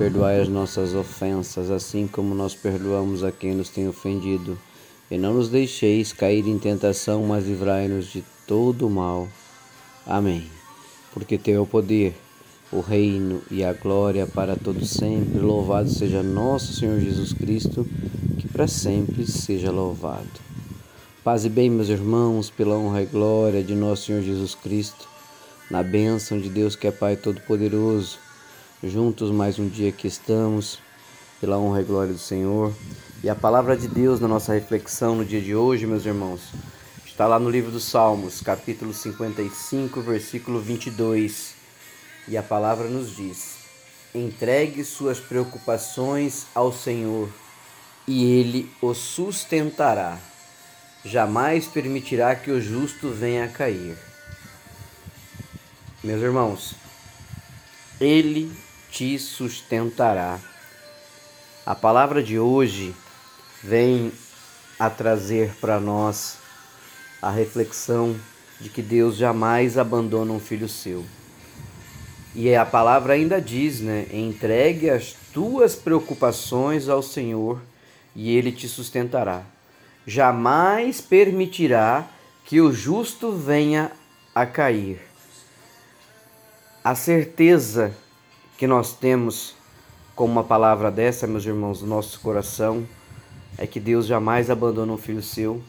Perdoai as nossas ofensas, assim como nós perdoamos a quem nos tem ofendido. E não nos deixeis cair em tentação, mas livrai-nos de todo o mal. Amém. Porque teu é o poder, o reino e a glória para todos sempre. Louvado seja nosso Senhor Jesus Cristo, que para sempre seja louvado. Paz e bem, meus irmãos, pela honra e glória de nosso Senhor Jesus Cristo, na bênção de Deus que é Pai Todo-Poderoso juntos mais um dia que estamos, pela honra e glória do Senhor. E a palavra de Deus na nossa reflexão no dia de hoje, meus irmãos, está lá no livro dos Salmos, capítulo 55, versículo 22. E a palavra nos diz: Entregue suas preocupações ao Senhor, e ele o sustentará. Jamais permitirá que o justo venha a cair. Meus irmãos, ele te sustentará. A palavra de hoje vem a trazer para nós a reflexão de que Deus jamais abandona um filho seu. E a palavra ainda diz, né? Entregue as tuas preocupações ao Senhor e ele te sustentará. Jamais permitirá que o justo venha a cair. A certeza que nós temos com uma palavra dessa, meus irmãos, no nosso coração, é que Deus jamais abandona um filho seu.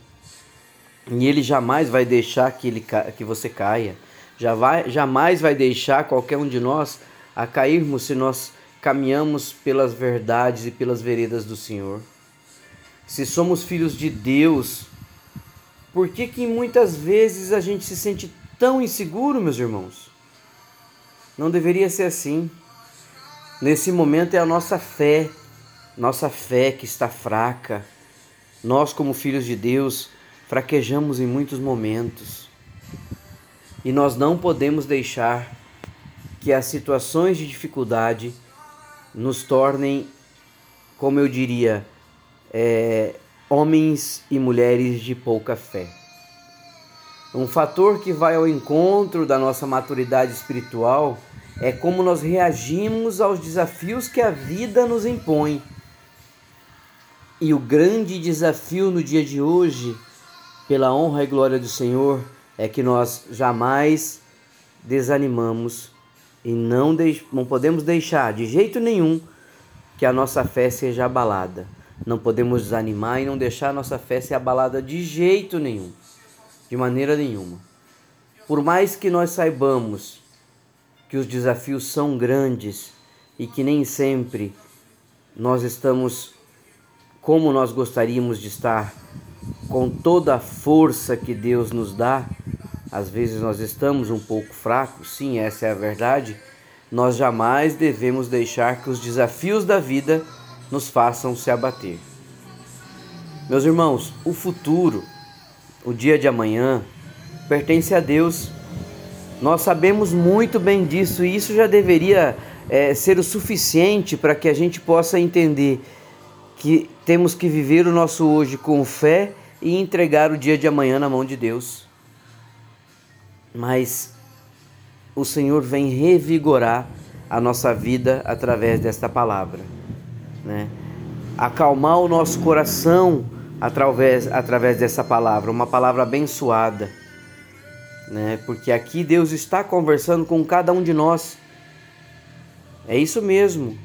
E ele jamais vai deixar que, ele, que você caia. Já vai, jamais vai deixar qualquer um de nós a cairmos se nós caminhamos pelas verdades e pelas veredas do Senhor. Se somos filhos de Deus, por que que muitas vezes a gente se sente tão inseguro, meus irmãos? Não deveria ser assim. Nesse momento é a nossa fé, nossa fé que está fraca. Nós, como filhos de Deus, fraquejamos em muitos momentos. E nós não podemos deixar que as situações de dificuldade nos tornem, como eu diria, é, homens e mulheres de pouca fé. Um fator que vai ao encontro da nossa maturidade espiritual é como nós reagimos aos desafios que a vida nos impõe. E o grande desafio no dia de hoje, pela honra e glória do Senhor, é que nós jamais desanimamos e não, não podemos deixar de jeito nenhum que a nossa fé seja abalada. Não podemos desanimar e não deixar a nossa fé ser abalada de jeito nenhum, de maneira nenhuma. Por mais que nós saibamos que os desafios são grandes e que nem sempre nós estamos como nós gostaríamos de estar, com toda a força que Deus nos dá. Às vezes nós estamos um pouco fracos, sim, essa é a verdade. Nós jamais devemos deixar que os desafios da vida nos façam se abater. Meus irmãos, o futuro, o dia de amanhã, pertence a Deus nós sabemos muito bem disso e isso já deveria é, ser o suficiente para que a gente possa entender que temos que viver o nosso hoje com fé e entregar o dia de amanhã na mão de Deus. Mas o Senhor vem revigorar a nossa vida através desta palavra, né? Acalmar o nosso coração através, através dessa palavra, uma palavra abençoada né? Porque aqui Deus está conversando com cada um de nós. É isso mesmo.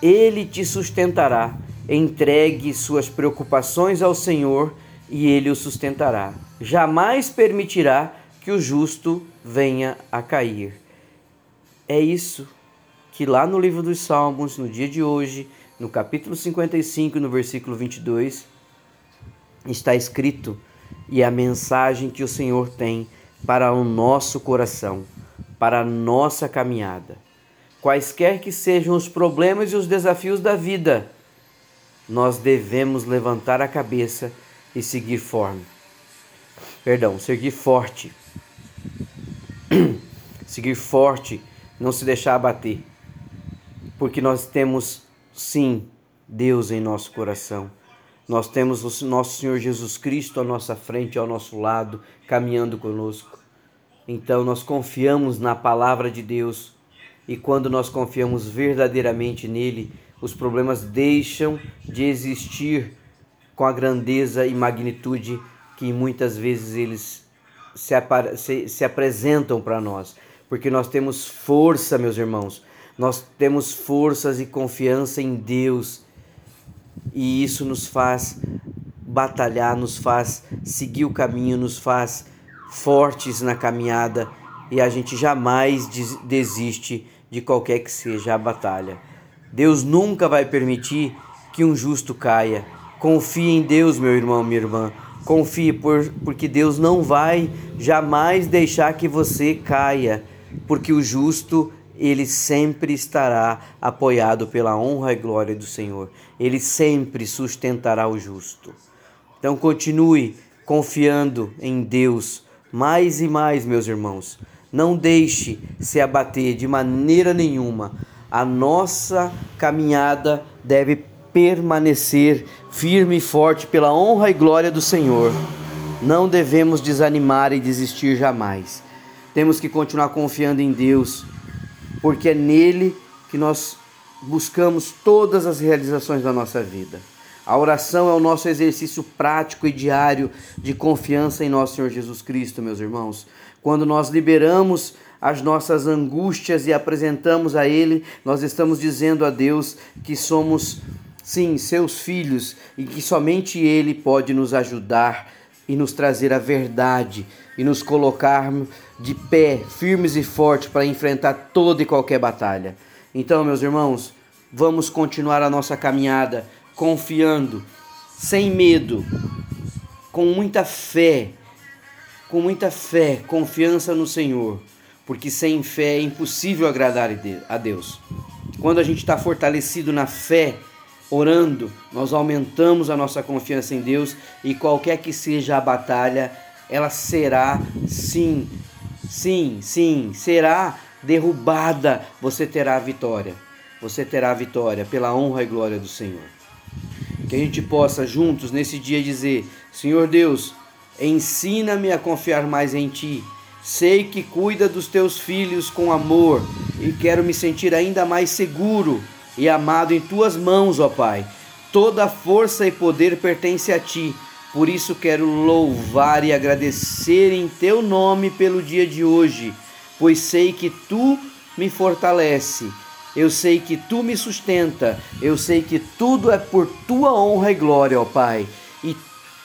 Ele te sustentará. Entregue suas preocupações ao Senhor e ele o sustentará. Jamais permitirá que o justo venha a cair. É isso que lá no livro dos Salmos, no dia de hoje, no capítulo 55, no versículo 22, está escrito e a mensagem que o Senhor tem para o nosso coração, para a nossa caminhada. quaisquer que sejam os problemas e os desafios da vida, nós devemos levantar a cabeça e seguir forte. Perdão, seguir forte. seguir forte, não se deixar abater. Porque nós temos sim Deus em nosso coração. Nós temos o nosso Senhor Jesus Cristo à nossa frente, ao nosso lado, caminhando conosco. Então nós confiamos na palavra de Deus e quando nós confiamos verdadeiramente nele, os problemas deixam de existir com a grandeza e magnitude que muitas vezes eles se, se, se apresentam para nós. Porque nós temos força, meus irmãos, nós temos forças e confiança em Deus, e isso nos faz batalhar, nos faz seguir o caminho, nos faz fortes na caminhada e a gente jamais desiste de qualquer que seja a batalha. Deus nunca vai permitir que um justo caia. Confie em Deus, meu irmão, minha irmã. Confie, por, porque Deus não vai jamais deixar que você caia, porque o justo ele sempre estará apoiado pela honra e glória do Senhor. Ele sempre sustentará o justo. Então continue confiando em Deus mais e mais, meus irmãos. Não deixe se abater de maneira nenhuma a nossa caminhada deve permanecer firme e forte pela honra e glória do Senhor. Não devemos desanimar e desistir jamais. Temos que continuar confiando em Deus, porque é nele que nós buscamos todas as realizações da nossa vida. A oração é o nosso exercício prático e diário de confiança em nosso Senhor Jesus Cristo, meus irmãos. Quando nós liberamos as nossas angústias e apresentamos a Ele, nós estamos dizendo a Deus que somos, sim, seus filhos e que somente Ele pode nos ajudar e nos trazer a verdade e nos colocar de pé, firmes e fortes para enfrentar toda e qualquer batalha. Então, meus irmãos, vamos continuar a nossa caminhada confiando, sem medo, com muita fé, com muita fé, confiança no Senhor porque sem fé é impossível agradar a Deus. Quando a gente está fortalecido na fé, orando, nós aumentamos a nossa confiança em Deus e qualquer que seja a batalha, ela será sim, sim, sim, será derrubada. Você terá a vitória. Você terá a vitória pela honra e glória do Senhor. Que a gente possa juntos nesse dia dizer: Senhor Deus, ensina-me a confiar mais em Ti Sei que cuida dos teus filhos com amor e quero me sentir ainda mais seguro e amado em tuas mãos, ó Pai. Toda força e poder pertence a ti. Por isso quero louvar e agradecer em teu nome pelo dia de hoje, pois sei que tu me fortalece. Eu sei que tu me sustenta. Eu sei que tudo é por tua honra e glória, ó Pai. E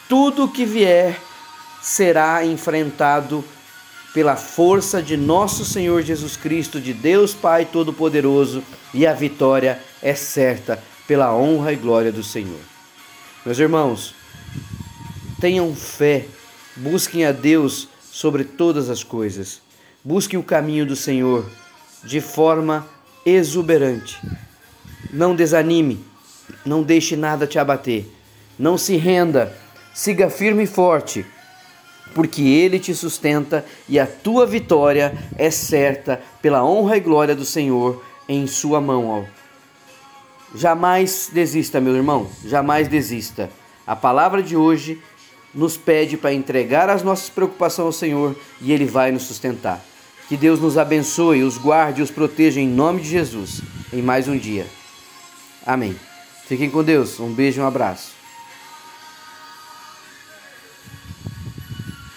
tudo que vier será enfrentado pela força de nosso Senhor Jesus Cristo, de Deus Pai Todo-Poderoso, e a vitória é certa pela honra e glória do Senhor. Meus irmãos, tenham fé, busquem a Deus sobre todas as coisas, busquem o caminho do Senhor de forma exuberante. Não desanime, não deixe nada te abater, não se renda, siga firme e forte porque Ele te sustenta e a tua vitória é certa pela honra e glória do Senhor em Sua mão. Jamais desista, meu irmão, jamais desista. A palavra de hoje nos pede para entregar as nossas preocupações ao Senhor e Ele vai nos sustentar. Que Deus nos abençoe, os guarde e os proteja em nome de Jesus em mais um dia. Amém. Fiquem com Deus. Um beijo e um abraço.